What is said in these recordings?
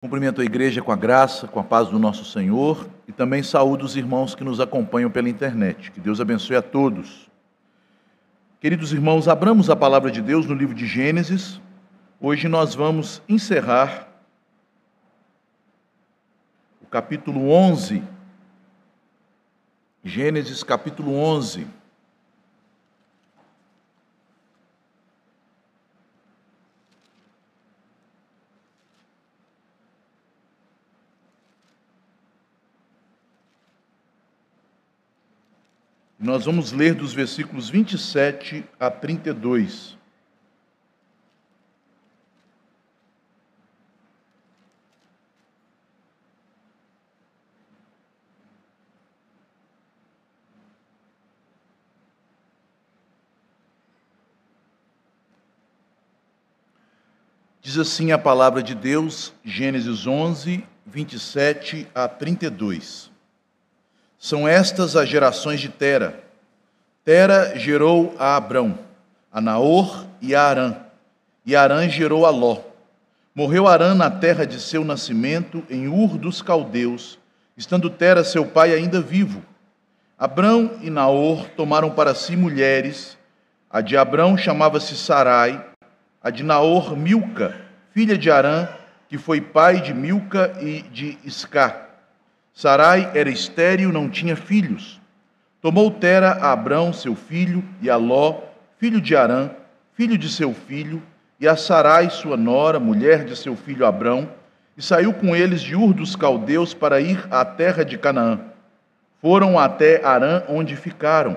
Cumprimento a igreja com a graça, com a paz do nosso Senhor e também saúdo os irmãos que nos acompanham pela internet. Que Deus abençoe a todos. Queridos irmãos, abramos a palavra de Deus no livro de Gênesis. Hoje nós vamos encerrar o capítulo 11. Gênesis capítulo 11. Nós vamos ler dos versículos 27 a 32. Diz assim a palavra de Deus, Gênesis 11, 27 a 32. São estas as gerações de Tera. Tera gerou a Abrão, a Naor e a Arã. E Arã gerou a Ló. Morreu Arã na terra de seu nascimento, em Ur dos Caldeus, estando Tera, seu pai, ainda vivo. Abrão e Naor tomaram para si mulheres. A de Abrão chamava-se Sarai, a de Naor, Milca, filha de Arã, que foi pai de Milca e de Isca. Sarai era estéril, não tinha filhos. Tomou Tera a Abrão, seu filho, e a Ló, filho de Arã, filho de seu filho, e a Sarai, sua nora, mulher de seu filho Abrão, e saiu com eles de Ur dos Caldeus para ir à terra de Canaã. Foram até Arã, onde ficaram.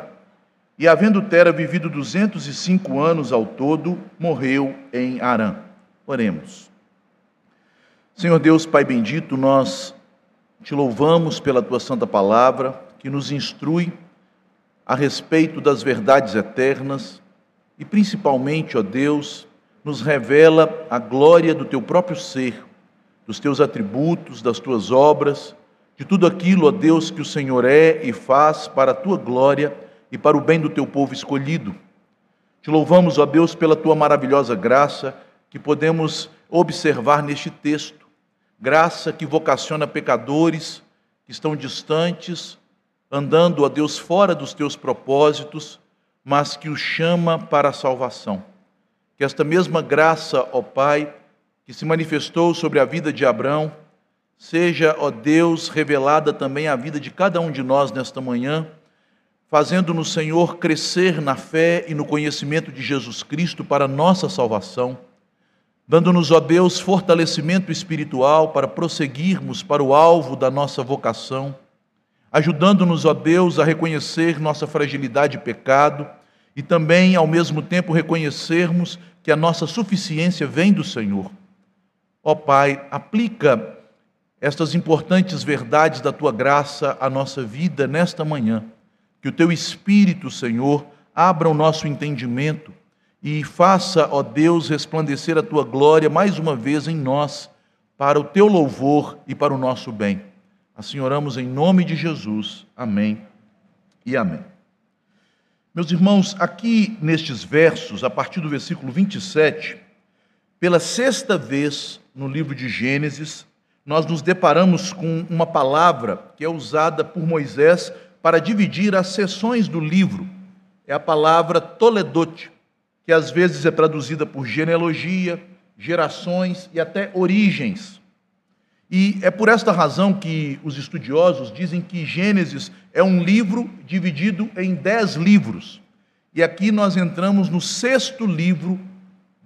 E havendo Tera vivido duzentos e cinco anos ao todo, morreu em Arã. Oremos. Senhor Deus, Pai bendito, nós te louvamos pela tua santa palavra, que nos instrui a respeito das verdades eternas e, principalmente, ó Deus, nos revela a glória do teu próprio ser, dos teus atributos, das tuas obras, de tudo aquilo, ó Deus, que o Senhor é e faz para a tua glória e para o bem do teu povo escolhido. Te louvamos, ó Deus, pela tua maravilhosa graça que podemos observar neste texto graça que vocaciona pecadores que estão distantes, andando a Deus fora dos teus propósitos, mas que os chama para a salvação. Que esta mesma graça, ó Pai, que se manifestou sobre a vida de Abraão, seja, ó Deus, revelada também à vida de cada um de nós nesta manhã, fazendo no Senhor crescer na fé e no conhecimento de Jesus Cristo para nossa salvação dando-nos, ó Deus, fortalecimento espiritual para prosseguirmos para o alvo da nossa vocação, ajudando-nos, ó Deus, a reconhecer nossa fragilidade e pecado e também, ao mesmo tempo, reconhecermos que a nossa suficiência vem do Senhor. Ó Pai, aplica estas importantes verdades da tua graça à nossa vida nesta manhã. Que o teu Espírito, Senhor, abra o nosso entendimento e faça, ó Deus, resplandecer a tua glória mais uma vez em nós, para o teu louvor e para o nosso bem. Assim oramos em nome de Jesus. Amém e amém. Meus irmãos, aqui nestes versos, a partir do versículo 27, pela sexta vez no livro de Gênesis, nós nos deparamos com uma palavra que é usada por Moisés para dividir as seções do livro. É a palavra toledote que às vezes é traduzida por genealogia, gerações e até origens. E é por esta razão que os estudiosos dizem que Gênesis é um livro dividido em dez livros. E aqui nós entramos no sexto livro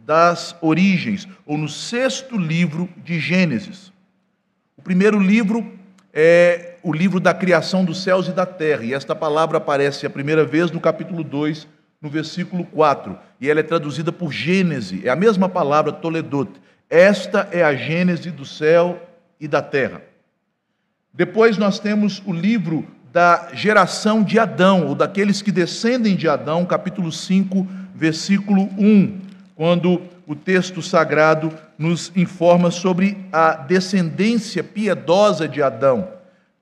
das origens, ou no sexto livro de Gênesis. O primeiro livro é o livro da criação dos céus e da terra, e esta palavra aparece a primeira vez no capítulo 2 no versículo 4, e ela é traduzida por Gênese, é a mesma palavra Toledot. Esta é a Gênese do céu e da terra. Depois nós temos o livro da geração de Adão, ou daqueles que descendem de Adão, capítulo 5, versículo 1, quando o texto sagrado nos informa sobre a descendência piedosa de Adão,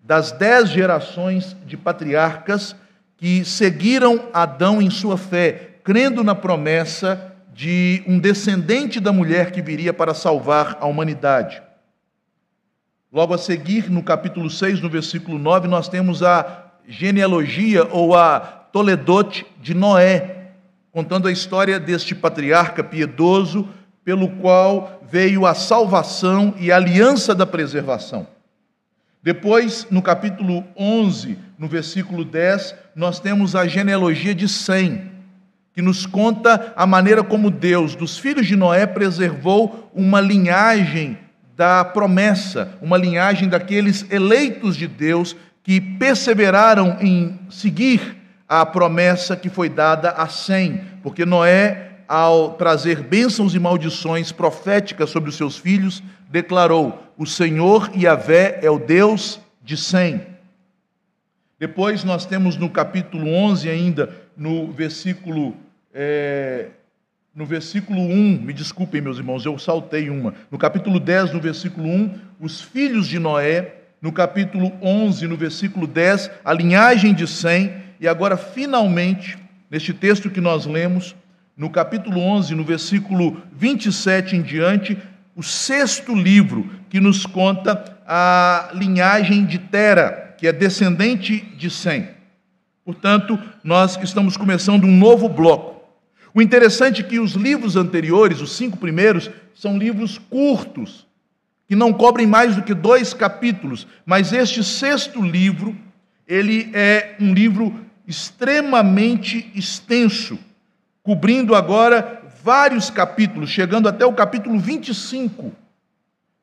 das dez gerações de patriarcas que seguiram Adão em sua fé, crendo na promessa de um descendente da mulher que viria para salvar a humanidade. Logo a seguir, no capítulo 6, no versículo 9, nós temos a genealogia ou a Toledote de Noé, contando a história deste patriarca piedoso, pelo qual veio a salvação e a aliança da preservação. Depois, no capítulo 11, no versículo 10, nós temos a genealogia de Sem, que nos conta a maneira como Deus, dos filhos de Noé, preservou uma linhagem da promessa, uma linhagem daqueles eleitos de Deus que perseveraram em seguir a promessa que foi dada a Sem, porque Noé, ao trazer bênçãos e maldições proféticas sobre os seus filhos, declarou: O Senhor Yahvé é o Deus de Sem. Depois nós temos no capítulo 11 ainda, no versículo é, no versículo 1, me desculpem meus irmãos, eu saltei uma. No capítulo 10, no versículo 1, os filhos de Noé, no capítulo 11, no versículo 10, a linhagem de Sem, e agora finalmente, neste texto que nós lemos, no capítulo 11, no versículo 27 em diante, o sexto livro que nos conta a linhagem de Tera, que é descendente de Sem. Portanto, nós estamos começando um novo bloco. O interessante é que os livros anteriores, os cinco primeiros, são livros curtos, que não cobrem mais do que dois capítulos, mas este sexto livro, ele é um livro extremamente extenso, cobrindo agora vários capítulos, chegando até o capítulo 25,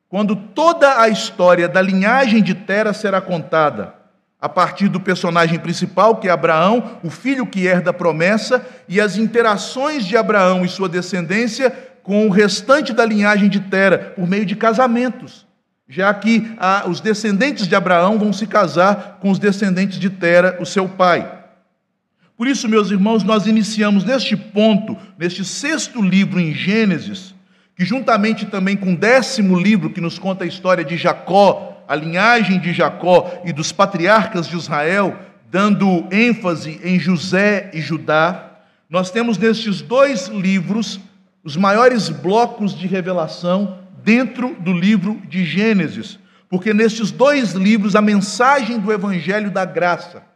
quando toda a história da linhagem de Tera será contada, a partir do personagem principal, que é Abraão, o filho que herda a promessa, e as interações de Abraão e sua descendência com o restante da linhagem de Tera, por meio de casamentos, já que ah, os descendentes de Abraão vão se casar com os descendentes de Tera, o seu pai. Por isso, meus irmãos, nós iniciamos neste ponto, neste sexto livro em Gênesis, que juntamente também com o décimo livro que nos conta a história de Jacó, a linhagem de Jacó e dos patriarcas de Israel, dando ênfase em José e Judá, nós temos nestes dois livros os maiores blocos de revelação dentro do livro de Gênesis, porque nestes dois livros a mensagem do evangelho da graça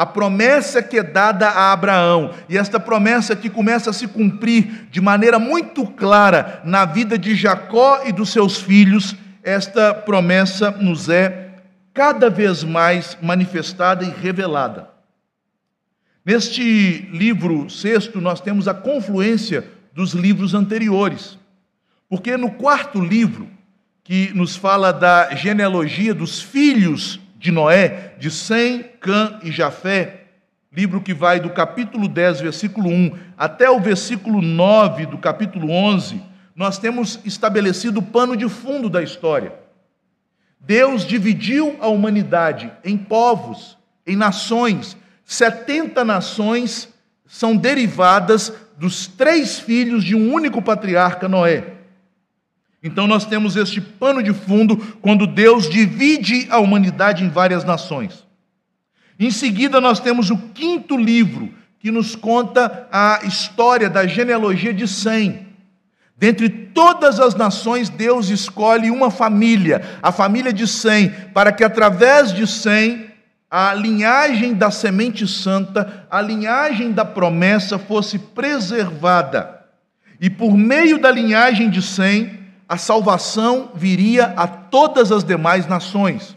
a promessa que é dada a Abraão, e esta promessa que começa a se cumprir de maneira muito clara na vida de Jacó e dos seus filhos, esta promessa nos é cada vez mais manifestada e revelada. Neste livro sexto, nós temos a confluência dos livros anteriores, porque no quarto livro, que nos fala da genealogia dos filhos de Noé, de Sem, Cã e Jafé, livro que vai do capítulo 10, versículo 1, até o versículo 9 do capítulo 11, nós temos estabelecido o pano de fundo da história. Deus dividiu a humanidade em povos, em nações. 70 nações são derivadas dos três filhos de um único patriarca, Noé. Então nós temos este pano de fundo quando Deus divide a humanidade em várias nações. Em seguida, nós temos o quinto livro, que nos conta a história da genealogia de Sem. Dentre todas as nações, Deus escolhe uma família, a família de Sem, para que através de Sem, a linhagem da semente santa, a linhagem da promessa fosse preservada. E por meio da linhagem de Sem, a salvação viria a todas as demais nações.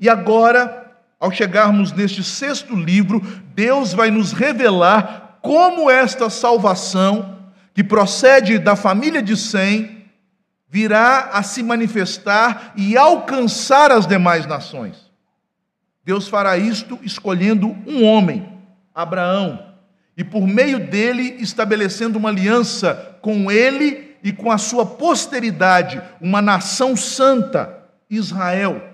E agora, ao chegarmos neste sexto livro, Deus vai nos revelar como esta salvação, que procede da família de Sem, virá a se manifestar e alcançar as demais nações. Deus fará isto escolhendo um homem, Abraão, e por meio dele estabelecendo uma aliança com ele e com a sua posteridade, uma nação santa, Israel.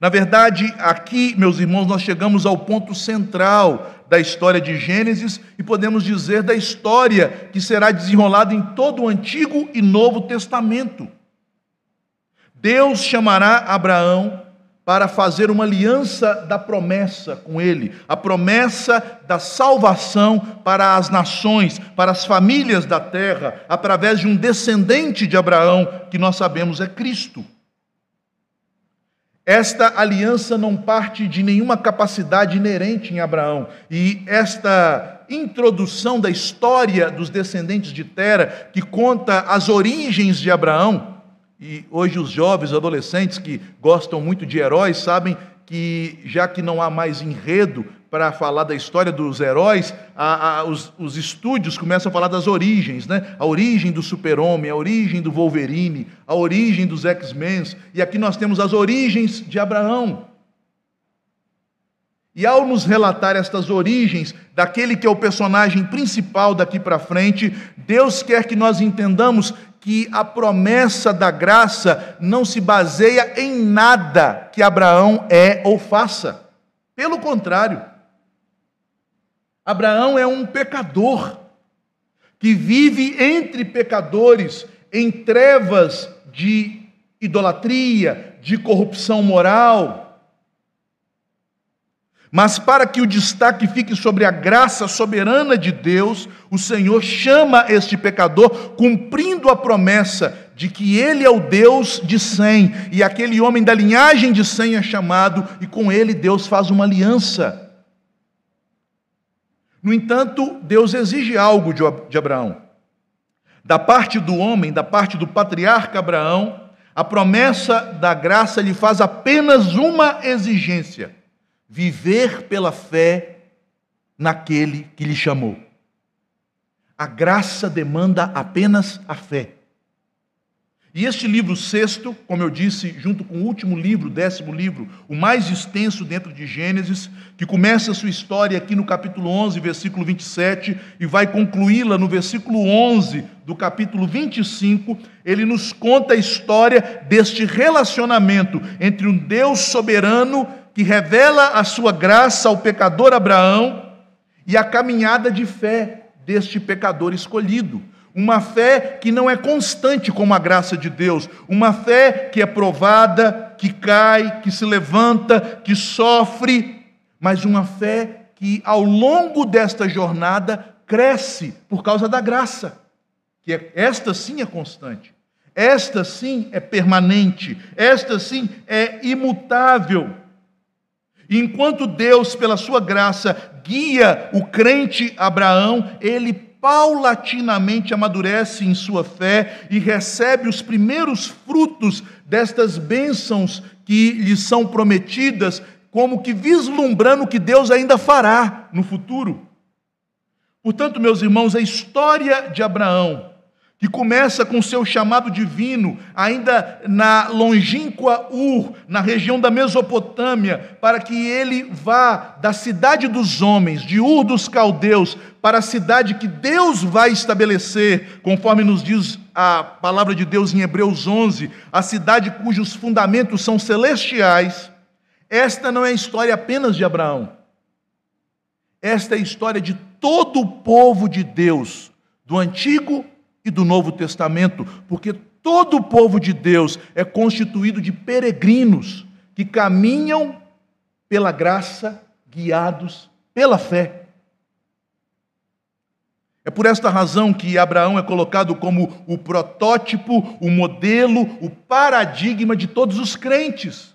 Na verdade, aqui, meus irmãos, nós chegamos ao ponto central da história de Gênesis e podemos dizer da história que será desenrolada em todo o Antigo e Novo Testamento. Deus chamará Abraão para fazer uma aliança da promessa com ele, a promessa da salvação para as nações, para as famílias da terra, através de um descendente de Abraão, que nós sabemos é Cristo. Esta aliança não parte de nenhuma capacidade inerente em Abraão, e esta introdução da história dos descendentes de Tera, que conta as origens de Abraão, e hoje os jovens, adolescentes que gostam muito de heróis, sabem que já que não há mais enredo para falar da história dos heróis, a, a, os, os, estúdios começam a falar das origens, né? A origem do super-homem, a origem do Wolverine, a origem dos X-Men. E aqui nós temos as origens de Abraão. E ao nos relatar estas origens daquele que é o personagem principal daqui para frente, Deus quer que nós entendamos que a promessa da graça não se baseia em nada que Abraão é ou faça. Pelo contrário, Abraão é um pecador que vive entre pecadores, em trevas de idolatria, de corrupção moral, mas para que o destaque fique sobre a graça soberana de Deus, o Senhor chama este pecador, cumprindo a promessa de que ele é o Deus de Sem, e aquele homem da linhagem de Sem é chamado, e com ele Deus faz uma aliança. No entanto, Deus exige algo de Abraão. Da parte do homem, da parte do patriarca Abraão, a promessa da graça lhe faz apenas uma exigência viver pela fé naquele que lhe chamou. A graça demanda apenas a fé. E este livro sexto, como eu disse, junto com o último livro, décimo livro, o mais extenso dentro de Gênesis, que começa a sua história aqui no capítulo 11, versículo 27, e vai concluí-la no versículo 11 do capítulo 25, ele nos conta a história deste relacionamento entre um Deus soberano que revela a sua graça ao pecador Abraão e a caminhada de fé deste pecador escolhido. Uma fé que não é constante como a graça de Deus, uma fé que é provada, que cai, que se levanta, que sofre, mas uma fé que ao longo desta jornada cresce por causa da graça, que é, esta sim é constante, esta sim é permanente, esta sim é imutável. Enquanto Deus, pela sua graça, guia o crente Abraão, ele paulatinamente amadurece em sua fé e recebe os primeiros frutos destas bênçãos que lhe são prometidas, como que vislumbrando o que Deus ainda fará no futuro. Portanto, meus irmãos, a história de Abraão que começa com seu chamado divino, ainda na longínqua Ur, na região da Mesopotâmia, para que ele vá da cidade dos homens, de Ur dos caldeus, para a cidade que Deus vai estabelecer, conforme nos diz a palavra de Deus em Hebreus 11, a cidade cujos fundamentos são celestiais. Esta não é a história apenas de Abraão. Esta é a história de todo o povo de Deus, do Antigo e do Novo Testamento, porque todo o povo de Deus é constituído de peregrinos que caminham pela graça, guiados pela fé. É por esta razão que Abraão é colocado como o protótipo, o modelo, o paradigma de todos os crentes.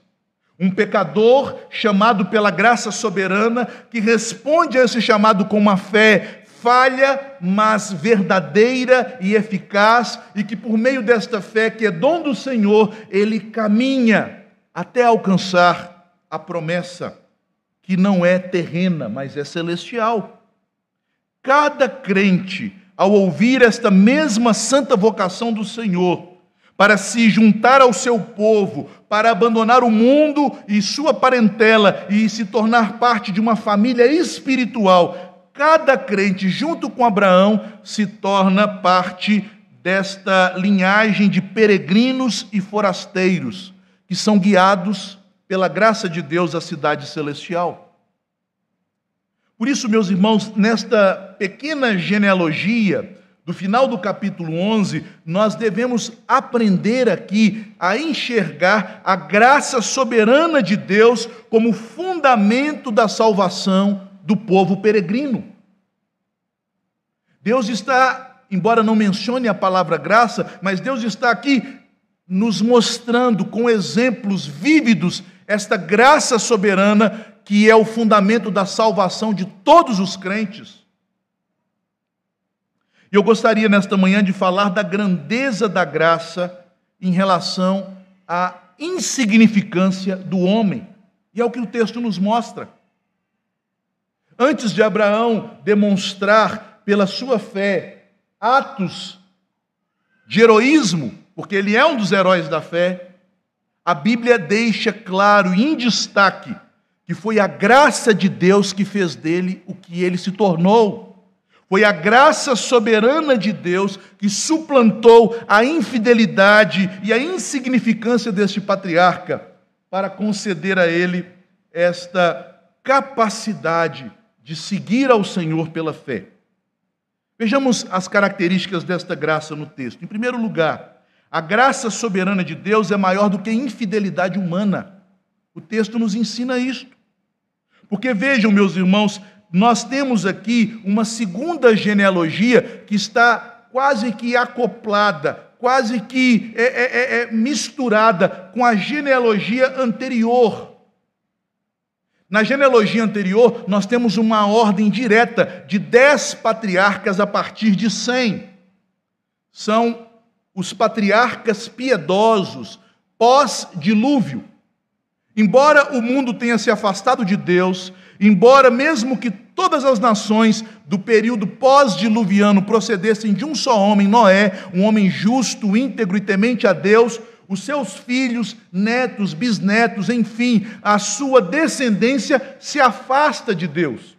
Um pecador chamado pela graça soberana, que responde a esse chamado com uma fé falha, mas verdadeira e eficaz, e que por meio desta fé, que é dom do Senhor, ele caminha até alcançar a promessa, que não é terrena, mas é celestial. Cada crente, ao ouvir esta mesma santa vocação do Senhor, para se juntar ao seu povo, para abandonar o mundo e sua parentela e se tornar parte de uma família espiritual, cada crente, junto com Abraão, se torna parte desta linhagem de peregrinos e forasteiros, que são guiados pela graça de Deus à cidade celestial. Por isso, meus irmãos, nesta pequena genealogia, do final do capítulo 11, nós devemos aprender aqui a enxergar a graça soberana de Deus como fundamento da salvação do povo peregrino. Deus está, embora não mencione a palavra graça, mas Deus está aqui nos mostrando com exemplos vívidos esta graça soberana que é o fundamento da salvação de todos os crentes. E eu gostaria nesta manhã de falar da grandeza da graça em relação à insignificância do homem. E é o que o texto nos mostra. Antes de Abraão demonstrar pela sua fé atos de heroísmo, porque ele é um dos heróis da fé, a Bíblia deixa claro em destaque que foi a graça de Deus que fez dele o que ele se tornou. Foi a graça soberana de Deus que suplantou a infidelidade e a insignificância deste patriarca para conceder a ele esta capacidade de seguir ao Senhor pela fé. Vejamos as características desta graça no texto. Em primeiro lugar, a graça soberana de Deus é maior do que a infidelidade humana. O texto nos ensina isto. Porque vejam, meus irmãos, nós temos aqui uma segunda genealogia que está quase que acoplada, quase que é, é, é, é misturada com a genealogia anterior. Na genealogia anterior, nós temos uma ordem direta de dez patriarcas a partir de cem. São os patriarcas piedosos, pós-dilúvio. Embora o mundo tenha se afastado de Deus, embora mesmo que todas as nações do período pós-diluviano procedessem de um só homem, Noé, um homem justo, íntegro e temente a Deus, os seus filhos, netos, bisnetos, enfim, a sua descendência se afasta de Deus.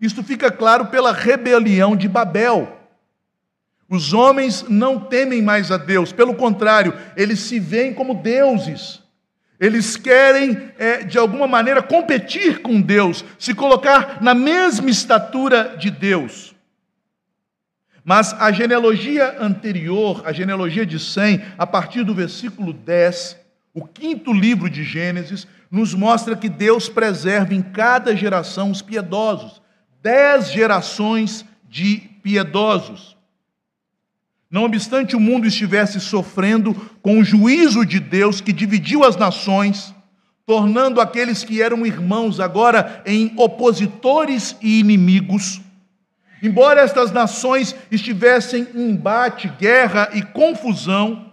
Isto fica claro pela rebelião de Babel. Os homens não temem mais a Deus, pelo contrário, eles se veem como deuses. Eles querem, é, de alguma maneira, competir com Deus, se colocar na mesma estatura de Deus. Mas a genealogia anterior, a genealogia de Sem, a partir do versículo 10, o quinto livro de Gênesis, nos mostra que Deus preserva em cada geração os piedosos. Dez gerações de piedosos. Não obstante o mundo estivesse sofrendo com o juízo de Deus que dividiu as nações, tornando aqueles que eram irmãos agora em opositores e inimigos, embora estas nações estivessem em embate, guerra e confusão,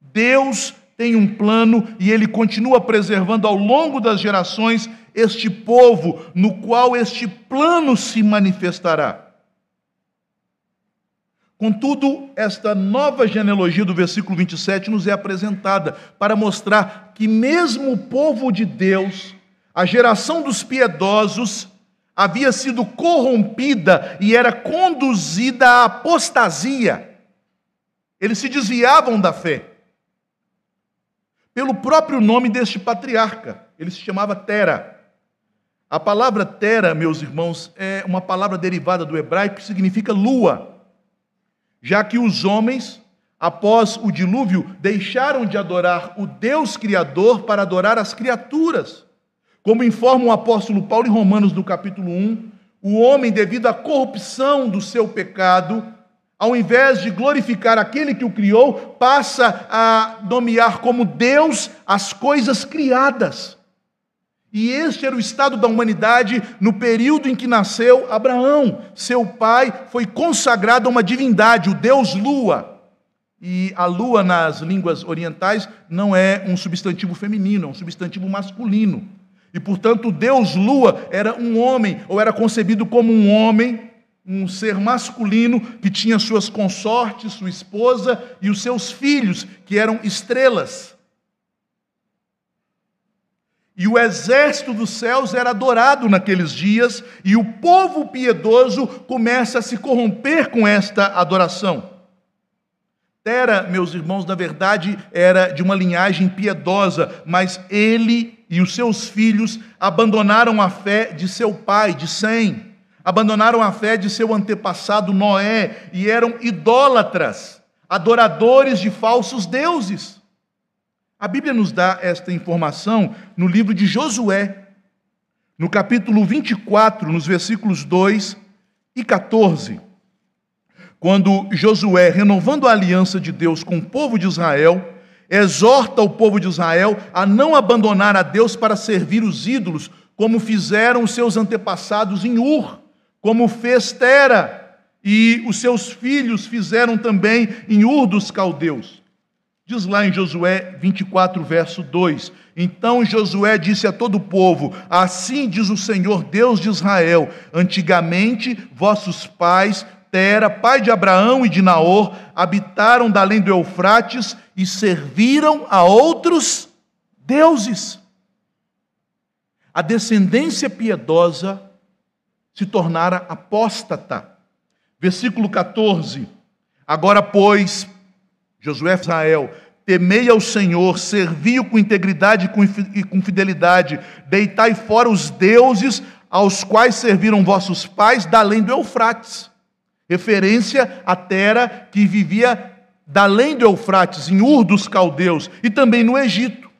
Deus tem um plano e ele continua preservando ao longo das gerações este povo, no qual este plano se manifestará. Contudo, esta nova genealogia do versículo 27 nos é apresentada para mostrar que, mesmo o povo de Deus, a geração dos piedosos, havia sido corrompida e era conduzida à apostasia. Eles se desviavam da fé. Pelo próprio nome deste patriarca, ele se chamava Tera. A palavra Tera, meus irmãos, é uma palavra derivada do hebraico que significa lua já que os homens, após o dilúvio, deixaram de adorar o Deus Criador para adorar as criaturas. Como informa o apóstolo Paulo em Romanos, no capítulo 1, o homem, devido à corrupção do seu pecado, ao invés de glorificar aquele que o criou, passa a nomear como Deus as coisas criadas. E este era o estado da humanidade no período em que nasceu Abraão. Seu pai foi consagrado a uma divindade, o Deus Lua. E a lua nas línguas orientais não é um substantivo feminino, é um substantivo masculino. E portanto, Deus Lua era um homem, ou era concebido como um homem, um ser masculino que tinha suas consortes, sua esposa e os seus filhos, que eram estrelas. E o exército dos céus era adorado naqueles dias, e o povo piedoso começa a se corromper com esta adoração. Tera, meus irmãos, na verdade era de uma linhagem piedosa, mas ele e os seus filhos abandonaram a fé de seu pai, de Sem. abandonaram a fé de seu antepassado Noé e eram idólatras, adoradores de falsos deuses. A Bíblia nos dá esta informação no livro de Josué, no capítulo 24, nos versículos 2 e 14. Quando Josué, renovando a aliança de Deus com o povo de Israel, exorta o povo de Israel a não abandonar a Deus para servir os ídolos, como fizeram os seus antepassados em Ur, como fez Tera, e os seus filhos fizeram também em Ur dos caldeus. Diz lá em Josué 24, verso 2: Então Josué disse a todo o povo: Assim diz o Senhor Deus de Israel: Antigamente vossos pais Tera, pai de Abraão e de Naor, habitaram da além do Eufrates e serviram a outros deuses. A descendência piedosa se tornara apóstata. Versículo 14. Agora, pois, Josué Israel, temei ao Senhor, servi-o com integridade e com fidelidade, deitai fora os deuses aos quais serviram vossos pais da além do Eufrates referência à Tera que vivia da além do Eufrates, em Ur dos Caldeus, e também no Egito.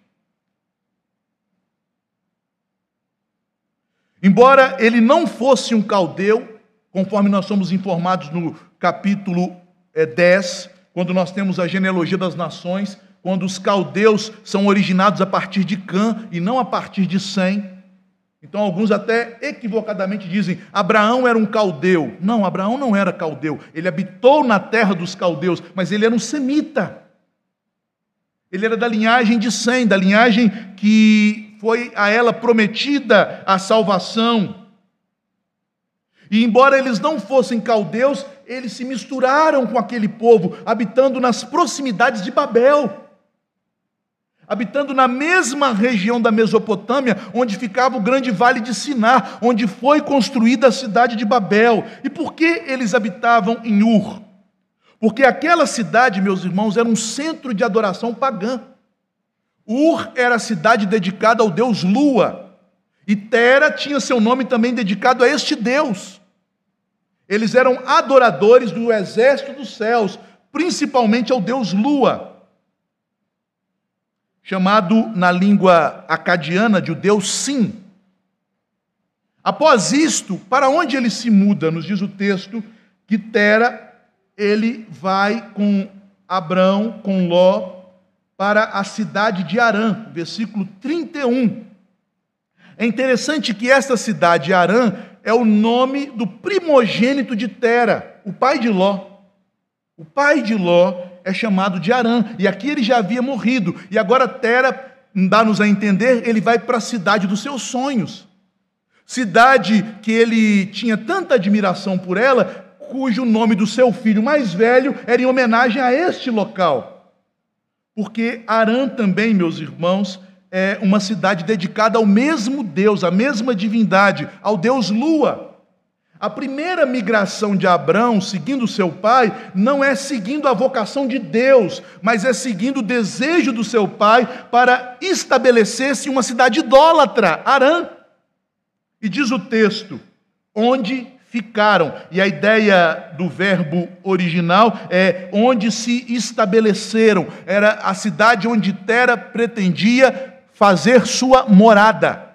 Embora ele não fosse um caldeu, conforme nós somos informados no capítulo 10, eh, quando nós temos a genealogia das nações, quando os caldeus são originados a partir de Cã e não a partir de Sem, então, alguns até equivocadamente dizem: Abraão era um caldeu. Não, Abraão não era caldeu. Ele habitou na terra dos caldeus, mas ele era um semita. Ele era da linhagem de Sem, da linhagem que foi a ela prometida a salvação. E embora eles não fossem caldeus, eles se misturaram com aquele povo, habitando nas proximidades de Babel habitando na mesma região da Mesopotâmia, onde ficava o grande vale de Siná, onde foi construída a cidade de Babel. E por que eles habitavam em Ur? Porque aquela cidade, meus irmãos, era um centro de adoração pagã. Ur era a cidade dedicada ao deus Lua, e Tera tinha seu nome também dedicado a este deus. Eles eram adoradores do exército dos céus, principalmente ao deus Lua chamado na língua acadiana de Deus Sim. Após isto, para onde ele se muda? Nos diz o texto que Tera ele vai com Abrão, com Ló, para a cidade de Arã, versículo 31. É interessante que esta cidade, Arã, é o nome do primogênito de Tera, o pai de Ló. O pai de Ló é chamado de Arã, e aqui ele já havia morrido, e agora Tera, dá-nos a entender, ele vai para a cidade dos seus sonhos. Cidade que ele tinha tanta admiração por ela, cujo nome do seu filho mais velho era em homenagem a este local. Porque Arã também, meus irmãos, é uma cidade dedicada ao mesmo Deus, à mesma divindade, ao Deus Lua. A primeira migração de Abraão, seguindo seu pai, não é seguindo a vocação de Deus, mas é seguindo o desejo do seu pai para estabelecer-se uma cidade idólatra, Arã. E diz o texto: onde ficaram. E a ideia do verbo original é onde se estabeleceram. Era a cidade onde Tera pretendia fazer sua morada.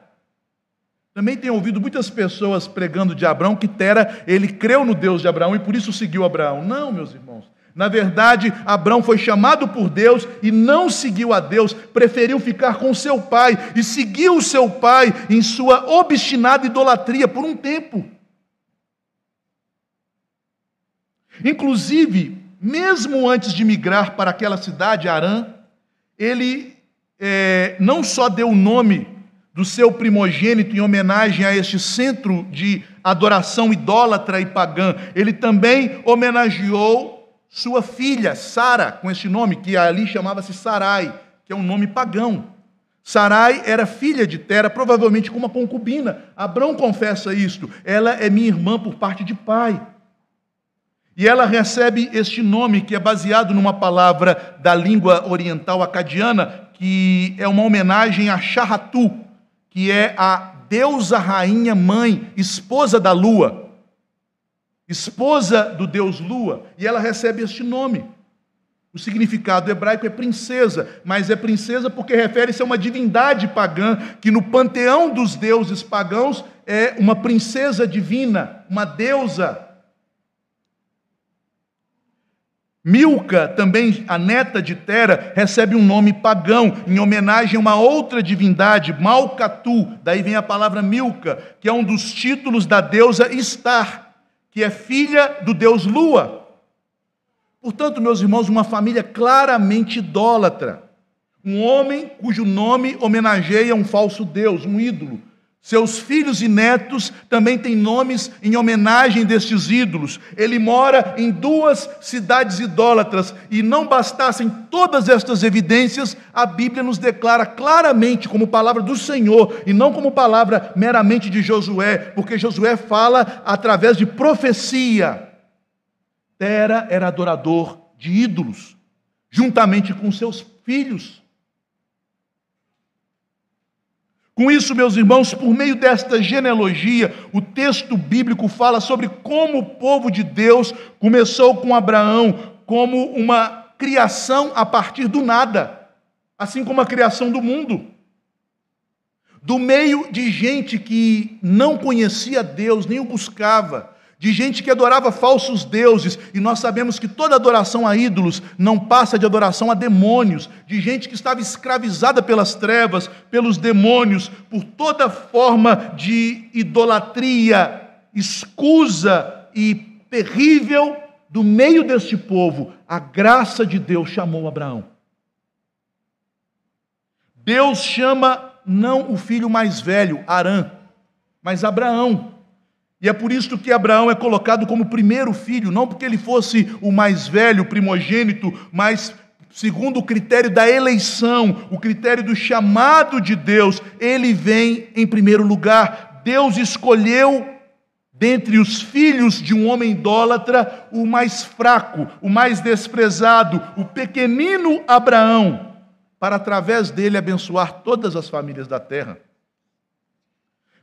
Também tenho ouvido muitas pessoas pregando de Abraão que Tera, ele creu no Deus de Abraão e por isso seguiu Abraão. Não, meus irmãos. Na verdade, Abraão foi chamado por Deus e não seguiu a Deus, preferiu ficar com seu pai e seguiu o seu pai em sua obstinada idolatria por um tempo. Inclusive, mesmo antes de migrar para aquela cidade, Arã, ele é, não só deu o nome do seu primogênito em homenagem a este centro de adoração idólatra e pagã. Ele também homenageou sua filha, Sara, com este nome, que ali chamava-se Sarai, que é um nome pagão. Sarai era filha de Tera, provavelmente com uma concubina. Abrão confessa isto. Ela é minha irmã por parte de pai. E ela recebe este nome, que é baseado numa palavra da língua oriental acadiana, que é uma homenagem a Shahatu, que é a deusa rainha mãe, esposa da lua. esposa do deus Lua, e ela recebe este nome. O significado hebraico é princesa, mas é princesa porque refere-se a uma divindade pagã, que no panteão dos deuses pagãos é uma princesa divina, uma deusa. Milca, também a neta de Tera, recebe um nome pagão, em homenagem a uma outra divindade, Malcatu, daí vem a palavra Milca, que é um dos títulos da deusa Star, que é filha do deus Lua. Portanto, meus irmãos, uma família claramente idólatra. Um homem cujo nome homenageia um falso Deus, um ídolo. Seus filhos e netos também têm nomes em homenagem destes ídolos. Ele mora em duas cidades idólatras. E não bastassem todas estas evidências, a Bíblia nos declara claramente como palavra do Senhor e não como palavra meramente de Josué, porque Josué fala através de profecia. Tera era adorador de ídolos, juntamente com seus filhos. Com isso, meus irmãos, por meio desta genealogia, o texto bíblico fala sobre como o povo de Deus começou com Abraão como uma criação a partir do nada, assim como a criação do mundo. Do meio de gente que não conhecia Deus, nem o buscava, de gente que adorava falsos deuses, e nós sabemos que toda adoração a ídolos não passa de adoração a demônios, de gente que estava escravizada pelas trevas, pelos demônios, por toda forma de idolatria, escusa e terrível, do meio deste povo, a graça de Deus chamou Abraão. Deus chama não o filho mais velho, Arã, mas Abraão. E é por isso que Abraão é colocado como primeiro filho, não porque ele fosse o mais velho, primogênito, mas segundo o critério da eleição, o critério do chamado de Deus, ele vem em primeiro lugar. Deus escolheu dentre os filhos de um homem idólatra o mais fraco, o mais desprezado, o pequenino Abraão, para através dele abençoar todas as famílias da terra.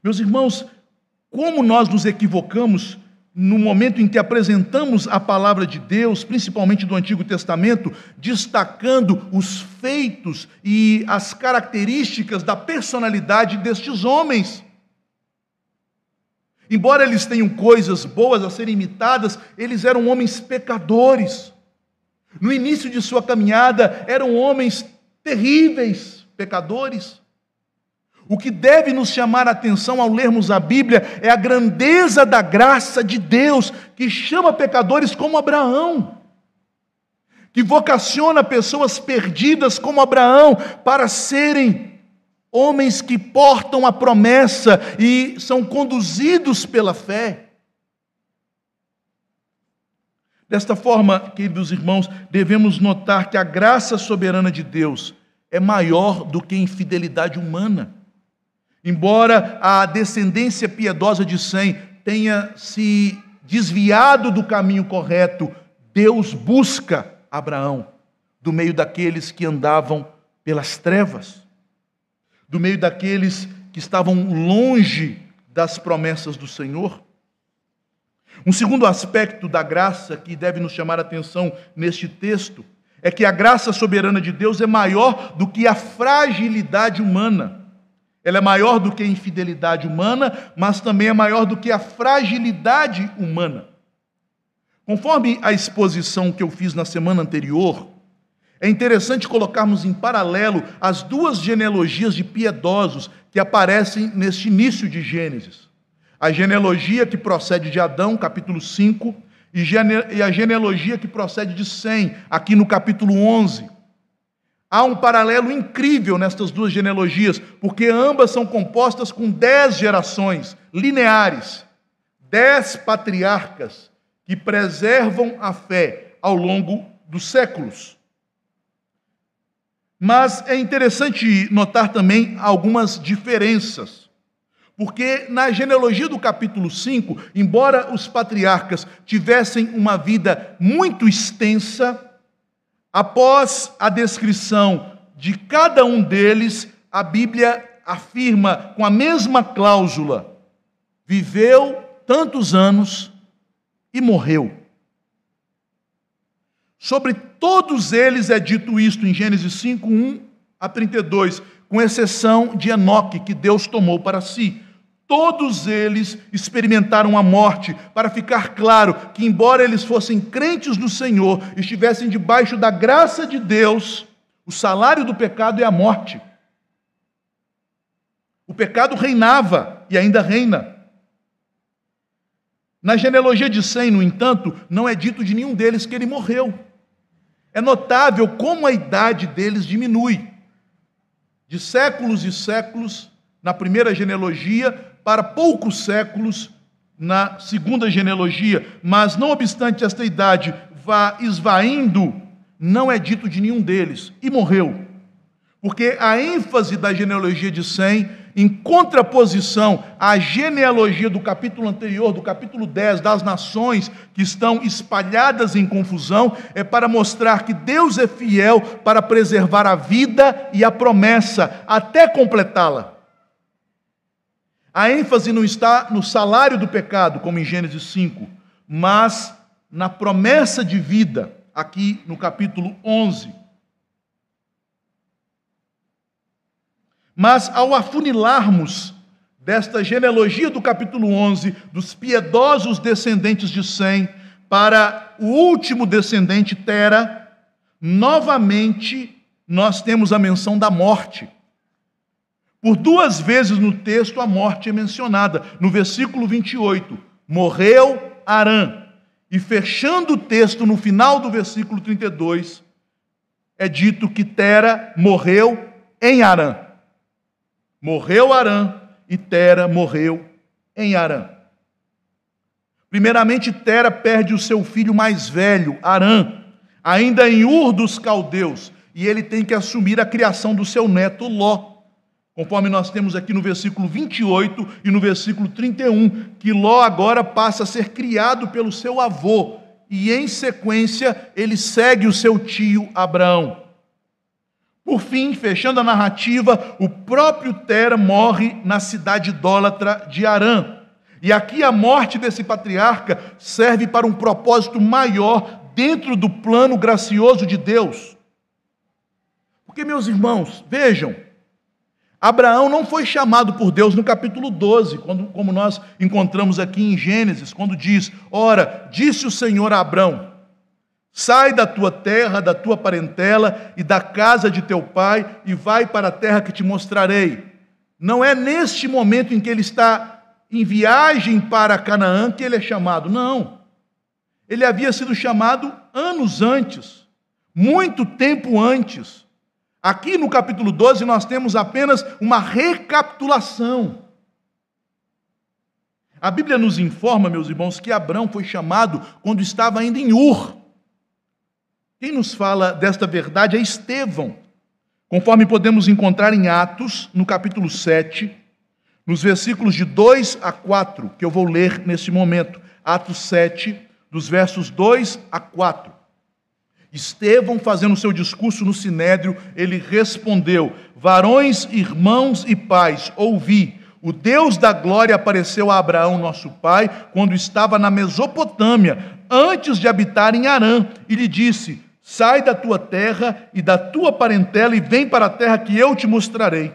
Meus irmãos, como nós nos equivocamos no momento em que apresentamos a palavra de Deus, principalmente do Antigo Testamento, destacando os feitos e as características da personalidade destes homens. Embora eles tenham coisas boas a serem imitadas, eles eram homens pecadores. No início de sua caminhada, eram homens terríveis, pecadores. O que deve nos chamar a atenção ao lermos a Bíblia é a grandeza da graça de Deus, que chama pecadores como Abraão, que vocaciona pessoas perdidas como Abraão para serem homens que portam a promessa e são conduzidos pela fé. Desta forma, queridos irmãos, devemos notar que a graça soberana de Deus é maior do que a infidelidade humana. Embora a descendência piedosa de Sem tenha se desviado do caminho correto, Deus busca Abraão do meio daqueles que andavam pelas trevas, do meio daqueles que estavam longe das promessas do Senhor. Um segundo aspecto da graça que deve nos chamar a atenção neste texto é que a graça soberana de Deus é maior do que a fragilidade humana. Ela é maior do que a infidelidade humana, mas também é maior do que a fragilidade humana. Conforme a exposição que eu fiz na semana anterior, é interessante colocarmos em paralelo as duas genealogias de piedosos que aparecem neste início de Gênesis. A genealogia que procede de Adão, capítulo 5, e a genealogia que procede de Sem, aqui no capítulo 11. Há um paralelo incrível nestas duas genealogias, porque ambas são compostas com dez gerações lineares, dez patriarcas que preservam a fé ao longo dos séculos. Mas é interessante notar também algumas diferenças. Porque na genealogia do capítulo 5, embora os patriarcas tivessem uma vida muito extensa, Após a descrição de cada um deles, a Bíblia afirma com a mesma cláusula: viveu tantos anos e morreu. Sobre todos eles é dito isto em Gênesis 5, 1 a 32, com exceção de Enoque, que Deus tomou para si. Todos eles experimentaram a morte, para ficar claro que, embora eles fossem crentes no Senhor, estivessem debaixo da graça de Deus, o salário do pecado é a morte. O pecado reinava e ainda reina. Na genealogia de Sem, no entanto, não é dito de nenhum deles que ele morreu. É notável como a idade deles diminui. De séculos e séculos na primeira genealogia para poucos séculos na segunda genealogia, mas não obstante esta idade vá esvaindo, não é dito de nenhum deles, e morreu. Porque a ênfase da genealogia de Sem em contraposição à genealogia do capítulo anterior, do capítulo 10, das nações que estão espalhadas em confusão, é para mostrar que Deus é fiel para preservar a vida e a promessa até completá-la. A ênfase não está no salário do pecado, como em Gênesis 5, mas na promessa de vida, aqui no capítulo 11. Mas ao afunilarmos desta genealogia do capítulo 11, dos piedosos descendentes de Sem, para o último descendente Tera, novamente nós temos a menção da morte. Por duas vezes no texto a morte é mencionada. No versículo 28, morreu Arã. E fechando o texto no final do versículo 32, é dito que Tera morreu em Arã. Morreu Arã e Tera morreu em Arã. Primeiramente, Tera perde o seu filho mais velho, Arã, ainda em Ur dos Caldeus, e ele tem que assumir a criação do seu neto Ló. Conforme nós temos aqui no versículo 28 e no versículo 31, que Ló agora passa a ser criado pelo seu avô, e em sequência ele segue o seu tio Abraão. Por fim, fechando a narrativa, o próprio Tera morre na cidade idólatra de Arã. E aqui a morte desse patriarca serve para um propósito maior dentro do plano gracioso de Deus. Porque, meus irmãos, vejam, Abraão não foi chamado por Deus no capítulo 12, quando, como nós encontramos aqui em Gênesis, quando diz: Ora, disse o Senhor a Abraão: Sai da tua terra, da tua parentela e da casa de teu pai e vai para a terra que te mostrarei. Não é neste momento em que ele está em viagem para Canaã que ele é chamado, não. Ele havia sido chamado anos antes, muito tempo antes. Aqui no capítulo 12 nós temos apenas uma recapitulação. A Bíblia nos informa, meus irmãos, que Abraão foi chamado quando estava ainda em Ur. Quem nos fala desta verdade é Estevão, conforme podemos encontrar em Atos, no capítulo 7, nos versículos de 2 a 4, que eu vou ler neste momento. Atos 7, dos versos 2 a 4. Estevão, fazendo seu discurso no sinédrio, ele respondeu: Varões, irmãos e pais, ouvi. O Deus da glória apareceu a Abraão, nosso pai, quando estava na Mesopotâmia, antes de habitar em Arã, e lhe disse: Sai da tua terra e da tua parentela e vem para a terra que eu te mostrarei.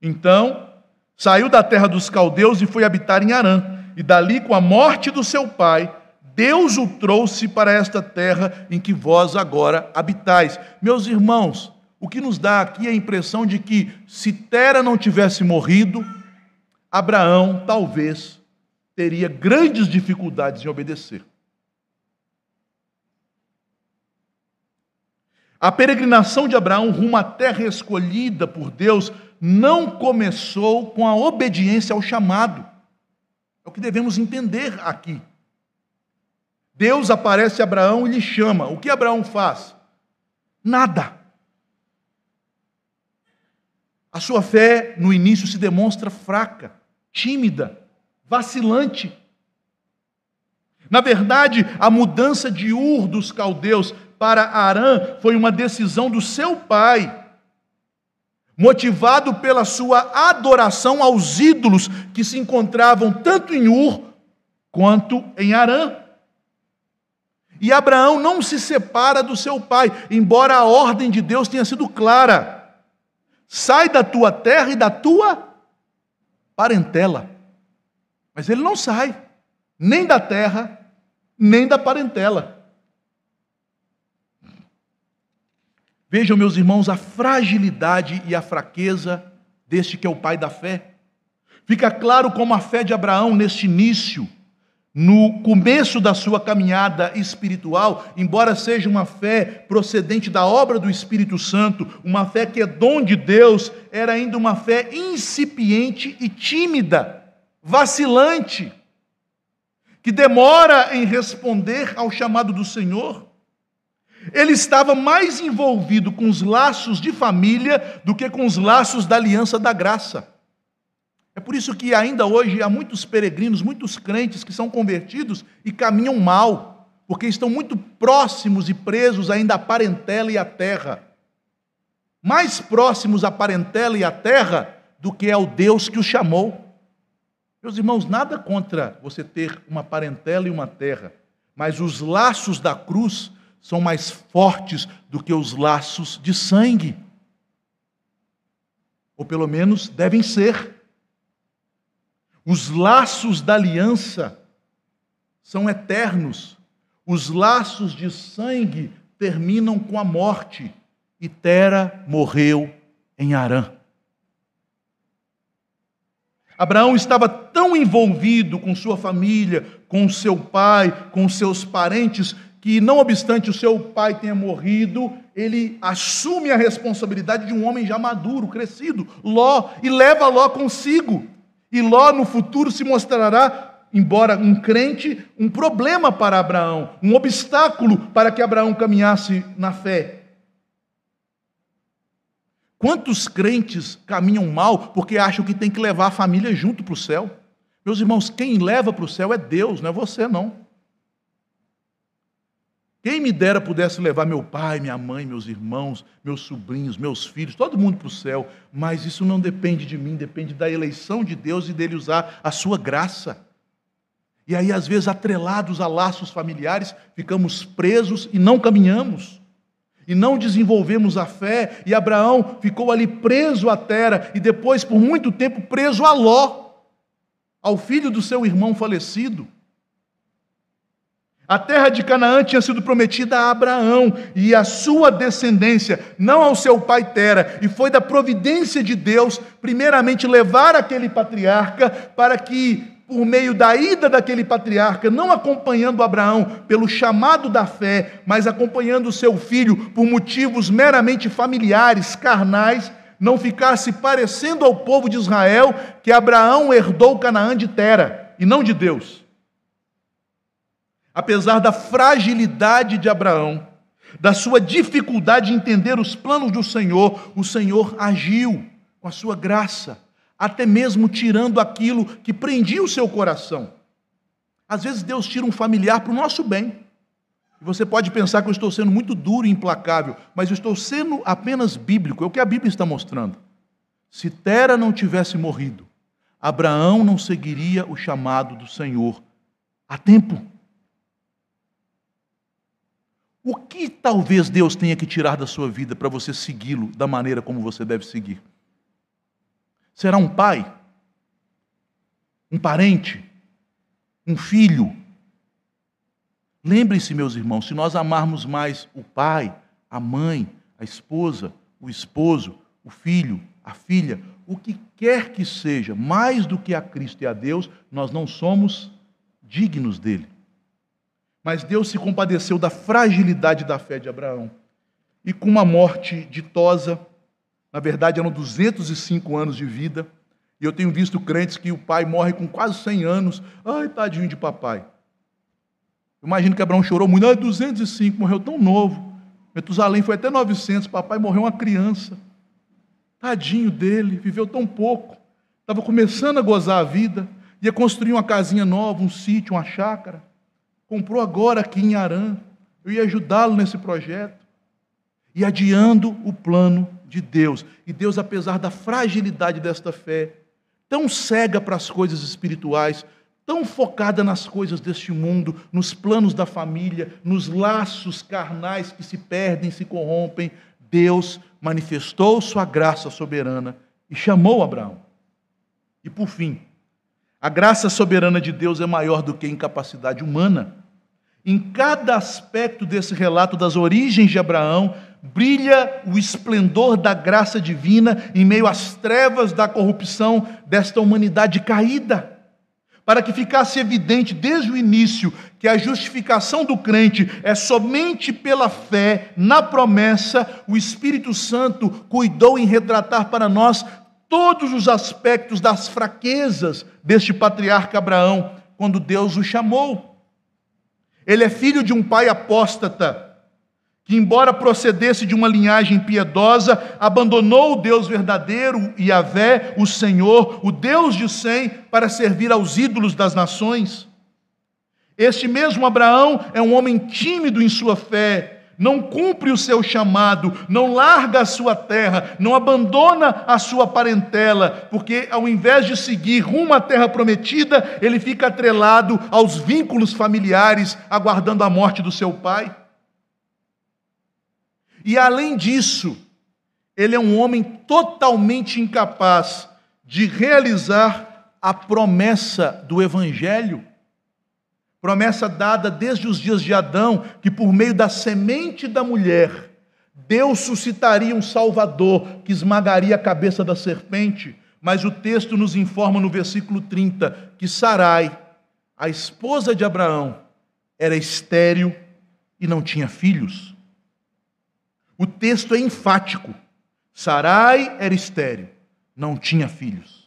Então, saiu da terra dos caldeus e foi habitar em Arã, e dali, com a morte do seu pai, Deus o trouxe para esta terra em que vós agora habitais. Meus irmãos, o que nos dá aqui é a impressão de que, se Tera não tivesse morrido, Abraão talvez teria grandes dificuldades em obedecer. A peregrinação de Abraão rumo à terra escolhida por Deus não começou com a obediência ao chamado. É o que devemos entender aqui. Deus aparece a Abraão e lhe chama. O que Abraão faz? Nada. A sua fé no início se demonstra fraca, tímida, vacilante. Na verdade, a mudança de Ur dos caldeus para Arã foi uma decisão do seu pai, motivado pela sua adoração aos ídolos que se encontravam tanto em Ur quanto em Arã. E Abraão não se separa do seu pai, embora a ordem de Deus tenha sido clara: sai da tua terra e da tua parentela. Mas ele não sai, nem da terra, nem da parentela. Vejam, meus irmãos, a fragilidade e a fraqueza deste que é o pai da fé. Fica claro como a fé de Abraão, neste início, no começo da sua caminhada espiritual, embora seja uma fé procedente da obra do Espírito Santo, uma fé que é dom de Deus, era ainda uma fé incipiente e tímida, vacilante, que demora em responder ao chamado do Senhor. Ele estava mais envolvido com os laços de família do que com os laços da aliança da graça. É por isso que ainda hoje há muitos peregrinos, muitos crentes que são convertidos e caminham mal, porque estão muito próximos e presos ainda à parentela e à terra. Mais próximos à parentela e à terra do que ao Deus que os chamou. Meus irmãos, nada contra você ter uma parentela e uma terra, mas os laços da cruz são mais fortes do que os laços de sangue. Ou pelo menos devem ser. Os laços da aliança são eternos. Os laços de sangue terminam com a morte. E Tera morreu em Arã. Abraão estava tão envolvido com sua família, com seu pai, com seus parentes, que, não obstante o seu pai tenha morrido, ele assume a responsabilidade de um homem já maduro, crescido, Ló, e leva Ló consigo. E Ló no futuro se mostrará, embora um crente, um problema para Abraão, um obstáculo para que Abraão caminhasse na fé. Quantos crentes caminham mal porque acham que tem que levar a família junto para o céu? Meus irmãos, quem leva para o céu é Deus, não é você não. Quem me dera pudesse levar meu pai, minha mãe, meus irmãos, meus sobrinhos, meus filhos, todo mundo para o céu, mas isso não depende de mim, depende da eleição de Deus e dele usar a sua graça. E aí, às vezes, atrelados a laços familiares, ficamos presos e não caminhamos. E não desenvolvemos a fé, e Abraão ficou ali preso à terra, e depois, por muito tempo, preso a Ló, ao filho do seu irmão falecido. A terra de Canaã tinha sido prometida a Abraão e a sua descendência, não ao seu pai Tera, e foi da providência de Deus, primeiramente, levar aquele patriarca para que, por meio da ida daquele patriarca, não acompanhando Abraão pelo chamado da fé, mas acompanhando seu filho por motivos meramente familiares, carnais, não ficasse parecendo ao povo de Israel que Abraão herdou Canaã de Tera e não de Deus. Apesar da fragilidade de Abraão, da sua dificuldade de entender os planos do Senhor, o Senhor agiu com a sua graça, até mesmo tirando aquilo que prendia o seu coração. Às vezes Deus tira um familiar para o nosso bem. Você pode pensar que eu estou sendo muito duro e implacável, mas eu estou sendo apenas bíblico, é o que a Bíblia está mostrando. Se Tera não tivesse morrido, Abraão não seguiria o chamado do Senhor a tempo. O que talvez Deus tenha que tirar da sua vida para você segui-lo da maneira como você deve seguir? Será um pai? Um parente? Um filho? Lembrem-se, meus irmãos, se nós amarmos mais o pai, a mãe, a esposa, o esposo, o filho, a filha, o que quer que seja, mais do que a Cristo e a Deus, nós não somos dignos dele. Mas Deus se compadeceu da fragilidade da fé de Abraão. E com uma morte ditosa, na verdade eram 205 anos de vida, e eu tenho visto crentes que o pai morre com quase 100 anos. Ai, tadinho de papai. Imagino que Abraão chorou muito. Ai, 205, morreu tão novo. Metusalém foi até 900, papai morreu uma criança. Tadinho dele, viveu tão pouco. Estava começando a gozar a vida. Ia construir uma casinha nova, um sítio, uma chácara comprou agora aqui em Arã. Eu ia ajudá-lo nesse projeto. E adiando o plano de Deus. E Deus, apesar da fragilidade desta fé, tão cega para as coisas espirituais, tão focada nas coisas deste mundo, nos planos da família, nos laços carnais que se perdem, se corrompem, Deus manifestou sua graça soberana e chamou Abraão. E por fim, a graça soberana de Deus é maior do que a incapacidade humana. Em cada aspecto desse relato das origens de Abraão, brilha o esplendor da graça divina em meio às trevas da corrupção desta humanidade caída para que ficasse evidente desde o início que a justificação do crente é somente pela fé na promessa, o Espírito Santo cuidou em retratar para nós todos os aspectos das fraquezas deste patriarca Abraão, quando Deus o chamou. Ele é filho de um pai apóstata que, embora procedesse de uma linhagem piedosa, abandonou o Deus verdadeiro, Yahvé, o Senhor, o Deus de Sem, para servir aos ídolos das nações. Este mesmo Abraão é um homem tímido em sua fé, não cumpre o seu chamado, não larga a sua terra, não abandona a sua parentela, porque ao invés de seguir rumo à terra prometida, ele fica atrelado aos vínculos familiares, aguardando a morte do seu pai. E além disso, ele é um homem totalmente incapaz de realizar a promessa do Evangelho. Promessa dada desde os dias de Adão, que por meio da semente da mulher, Deus suscitaria um Salvador que esmagaria a cabeça da serpente. Mas o texto nos informa no versículo 30 que Sarai, a esposa de Abraão, era estéril e não tinha filhos. O texto é enfático. Sarai era estéril, não tinha filhos.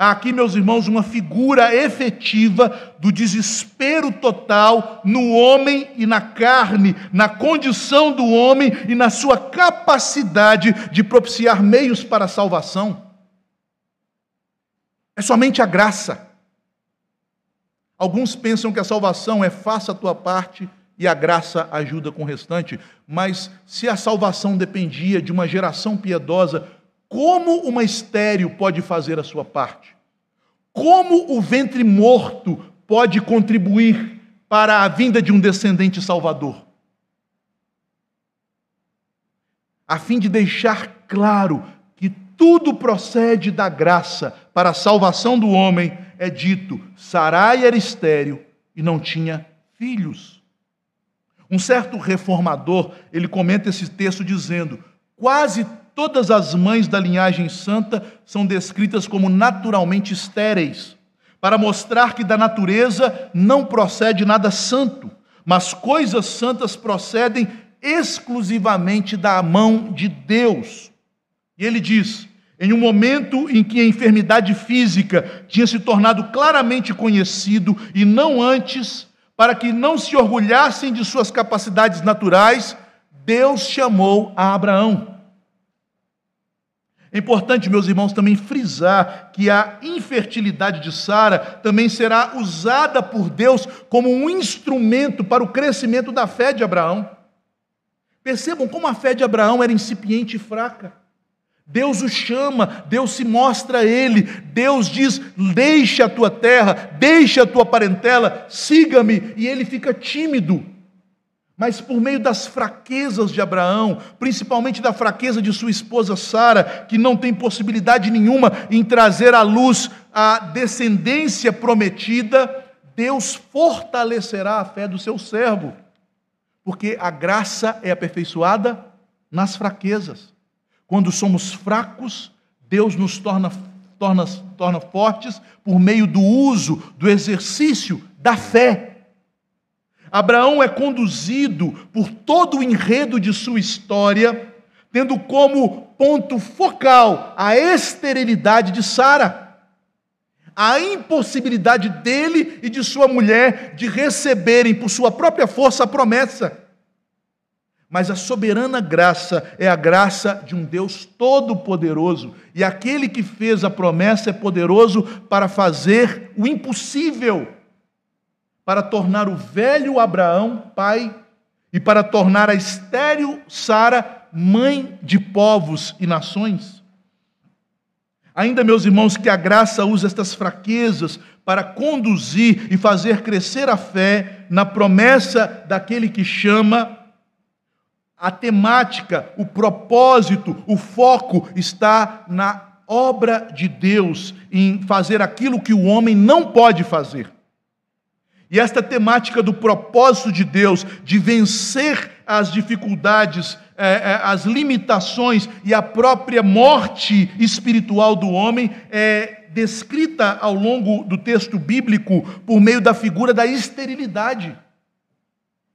Há aqui, meus irmãos, uma figura efetiva do desespero total no homem e na carne, na condição do homem e na sua capacidade de propiciar meios para a salvação. É somente a graça. Alguns pensam que a salvação é faça a tua parte e a graça ajuda com o restante. Mas se a salvação dependia de uma geração piedosa, como uma estéreo pode fazer a sua parte? Como o ventre morto pode contribuir para a vinda de um descendente salvador? A fim de deixar claro que tudo procede da graça para a salvação do homem, é dito: Sarai era estéreo e não tinha filhos. Um certo reformador, ele comenta esse texto dizendo: quase todas as mães da linhagem santa são descritas como naturalmente estéreis, para mostrar que da natureza não procede nada santo, mas coisas santas procedem exclusivamente da mão de Deus. E ele diz: em um momento em que a enfermidade física tinha se tornado claramente conhecido e não antes, para que não se orgulhassem de suas capacidades naturais, Deus chamou a Abraão. É importante, meus irmãos, também frisar que a infertilidade de Sara também será usada por Deus como um instrumento para o crescimento da fé de Abraão. Percebam como a fé de Abraão era incipiente e fraca. Deus o chama, Deus se mostra a ele, Deus diz: deixe a tua terra, deixe a tua parentela, siga-me, e ele fica tímido. Mas por meio das fraquezas de Abraão, principalmente da fraqueza de sua esposa Sara, que não tem possibilidade nenhuma em trazer à luz a descendência prometida, Deus fortalecerá a fé do seu servo, porque a graça é aperfeiçoada nas fraquezas. Quando somos fracos, Deus nos torna, torna, torna fortes por meio do uso, do exercício da fé. Abraão é conduzido por todo o enredo de sua história, tendo como ponto focal a esterilidade de Sara a impossibilidade dele e de sua mulher de receberem por sua própria força a promessa. Mas a soberana graça é a graça de um Deus todo-poderoso, e aquele que fez a promessa é poderoso para fazer o impossível, para tornar o velho Abraão pai e para tornar a estéril Sara mãe de povos e nações. Ainda, meus irmãos, que a graça usa estas fraquezas para conduzir e fazer crescer a fé na promessa daquele que chama. A temática, o propósito, o foco está na obra de Deus, em fazer aquilo que o homem não pode fazer. E esta temática do propósito de Deus, de vencer as dificuldades, é, é, as limitações e a própria morte espiritual do homem, é descrita ao longo do texto bíblico por meio da figura da esterilidade.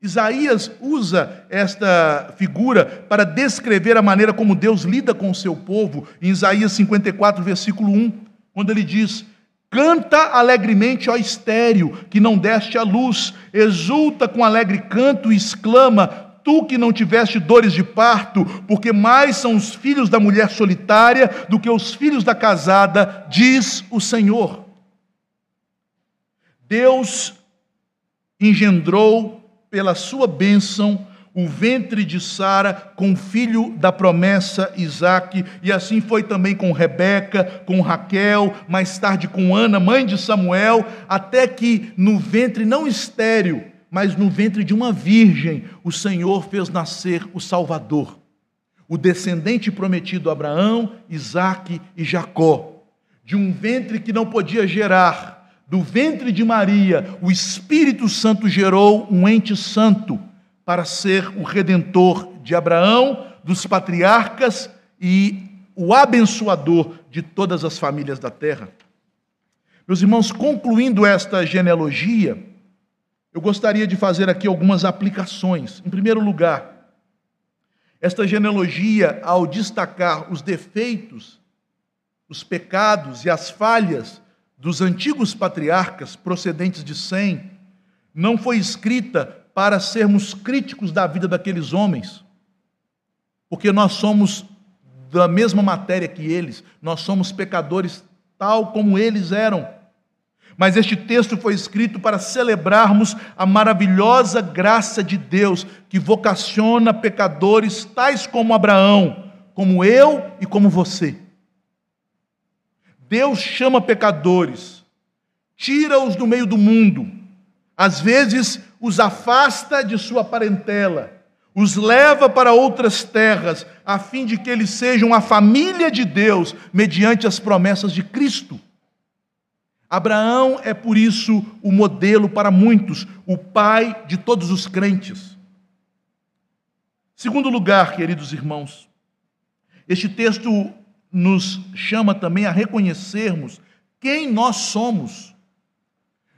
Isaías usa esta figura para descrever a maneira como Deus lida com o seu povo, em Isaías 54, versículo 1, quando ele diz: Canta alegremente, ó estéreo, que não deste a luz, exulta com alegre canto e exclama: Tu que não tiveste dores de parto, porque mais são os filhos da mulher solitária do que os filhos da casada, diz o Senhor. Deus engendrou pela sua bênção, o ventre de Sara com o filho da promessa Isaque, e assim foi também com Rebeca, com Raquel, mais tarde com Ana, mãe de Samuel, até que no ventre não estéril, mas no ventre de uma virgem, o Senhor fez nascer o Salvador, o descendente prometido Abraão, Isaque e Jacó, de um ventre que não podia gerar, do ventre de Maria, o Espírito Santo gerou um ente santo para ser o redentor de Abraão, dos patriarcas e o abençoador de todas as famílias da terra. Meus irmãos, concluindo esta genealogia, eu gostaria de fazer aqui algumas aplicações. Em primeiro lugar, esta genealogia, ao destacar os defeitos, os pecados e as falhas dos antigos patriarcas procedentes de Sem não foi escrita para sermos críticos da vida daqueles homens, porque nós somos da mesma matéria que eles, nós somos pecadores tal como eles eram. Mas este texto foi escrito para celebrarmos a maravilhosa graça de Deus que vocaciona pecadores tais como Abraão, como eu e como você. Deus chama pecadores, tira-os do meio do mundo, às vezes os afasta de sua parentela, os leva para outras terras, a fim de que eles sejam a família de Deus, mediante as promessas de Cristo. Abraão é por isso o modelo para muitos, o pai de todos os crentes. Segundo lugar, queridos irmãos, este texto nos chama também a reconhecermos quem nós somos.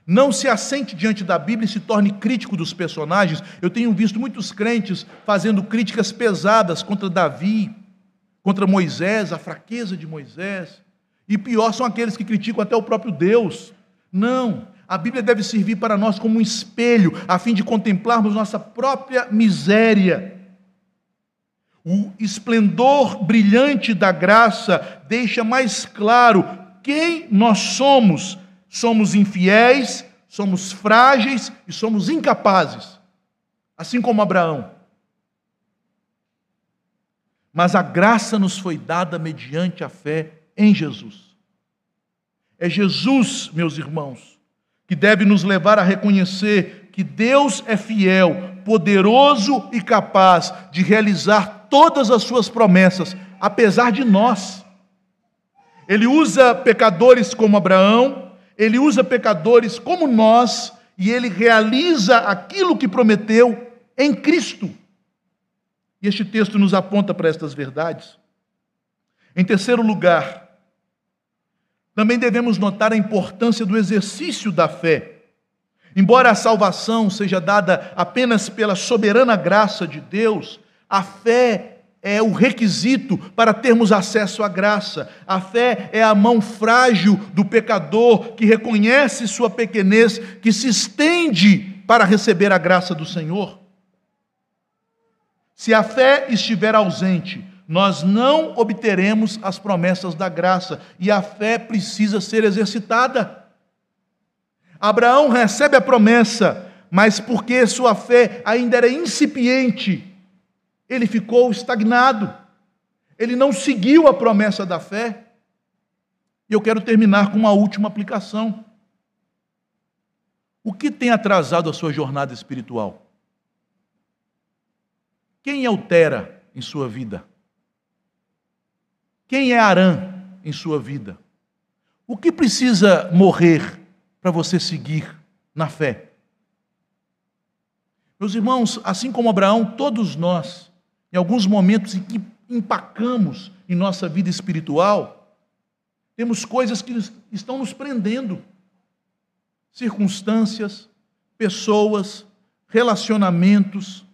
Não se assente diante da Bíblia e se torne crítico dos personagens. Eu tenho visto muitos crentes fazendo críticas pesadas contra Davi, contra Moisés, a fraqueza de Moisés. E pior são aqueles que criticam até o próprio Deus. Não, a Bíblia deve servir para nós como um espelho, a fim de contemplarmos nossa própria miséria o esplendor brilhante da graça deixa mais claro quem nós somos. Somos infiéis, somos frágeis e somos incapazes, assim como Abraão. Mas a graça nos foi dada mediante a fé em Jesus. É Jesus, meus irmãos, que deve nos levar a reconhecer que Deus é fiel, poderoso e capaz de realizar todas as suas promessas, apesar de nós. Ele usa pecadores como Abraão, ele usa pecadores como nós, e ele realiza aquilo que prometeu em Cristo. E este texto nos aponta para estas verdades. Em terceiro lugar, também devemos notar a importância do exercício da fé. Embora a salvação seja dada apenas pela soberana graça de Deus, a fé é o requisito para termos acesso à graça. A fé é a mão frágil do pecador que reconhece sua pequenez, que se estende para receber a graça do Senhor. Se a fé estiver ausente, nós não obteremos as promessas da graça e a fé precisa ser exercitada. Abraão recebe a promessa, mas porque sua fé ainda era incipiente, ele ficou estagnado. Ele não seguiu a promessa da fé. E eu quero terminar com uma última aplicação. O que tem atrasado a sua jornada espiritual? Quem é o Tera em sua vida? Quem é Arã em sua vida? O que precisa morrer para você seguir na fé? Meus irmãos, assim como Abraão, todos nós, em alguns momentos em que empacamos em nossa vida espiritual, temos coisas que estão nos prendendo. Circunstâncias, pessoas, relacionamentos,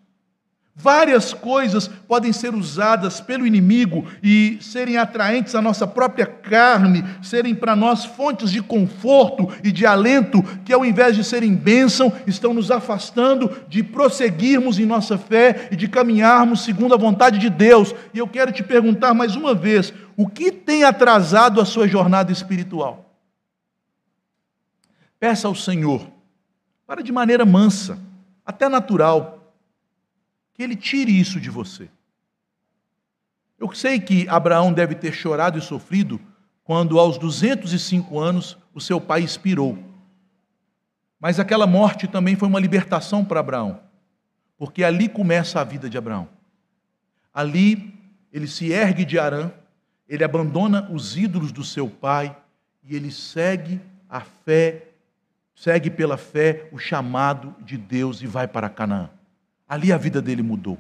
Várias coisas podem ser usadas pelo inimigo e serem atraentes à nossa própria carne, serem para nós fontes de conforto e de alento, que ao invés de serem bênção, estão nos afastando de prosseguirmos em nossa fé e de caminharmos segundo a vontade de Deus. E eu quero te perguntar mais uma vez: o que tem atrasado a sua jornada espiritual? Peça ao Senhor, para de maneira mansa, até natural que ele tire isso de você. Eu sei que Abraão deve ter chorado e sofrido quando, aos 205 anos, o seu pai expirou. Mas aquela morte também foi uma libertação para Abraão, porque ali começa a vida de Abraão. Ali ele se ergue de Arã, ele abandona os ídolos do seu pai e ele segue a fé, segue pela fé o chamado de Deus e vai para Canaã. Ali a vida dele mudou.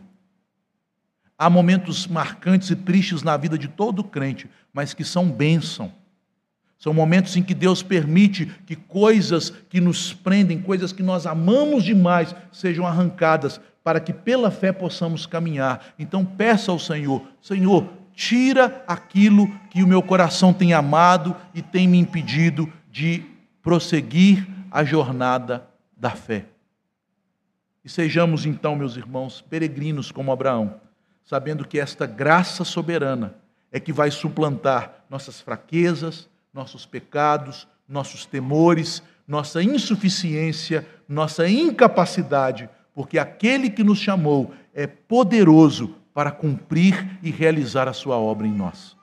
Há momentos marcantes e tristes na vida de todo crente, mas que são bênção. São momentos em que Deus permite que coisas que nos prendem, coisas que nós amamos demais, sejam arrancadas, para que pela fé possamos caminhar. Então peça ao Senhor: Senhor, tira aquilo que o meu coração tem amado e tem me impedido de prosseguir a jornada da fé. E sejamos então, meus irmãos, peregrinos como Abraão, sabendo que esta graça soberana é que vai suplantar nossas fraquezas, nossos pecados, nossos temores, nossa insuficiência, nossa incapacidade, porque aquele que nos chamou é poderoso para cumprir e realizar a sua obra em nós.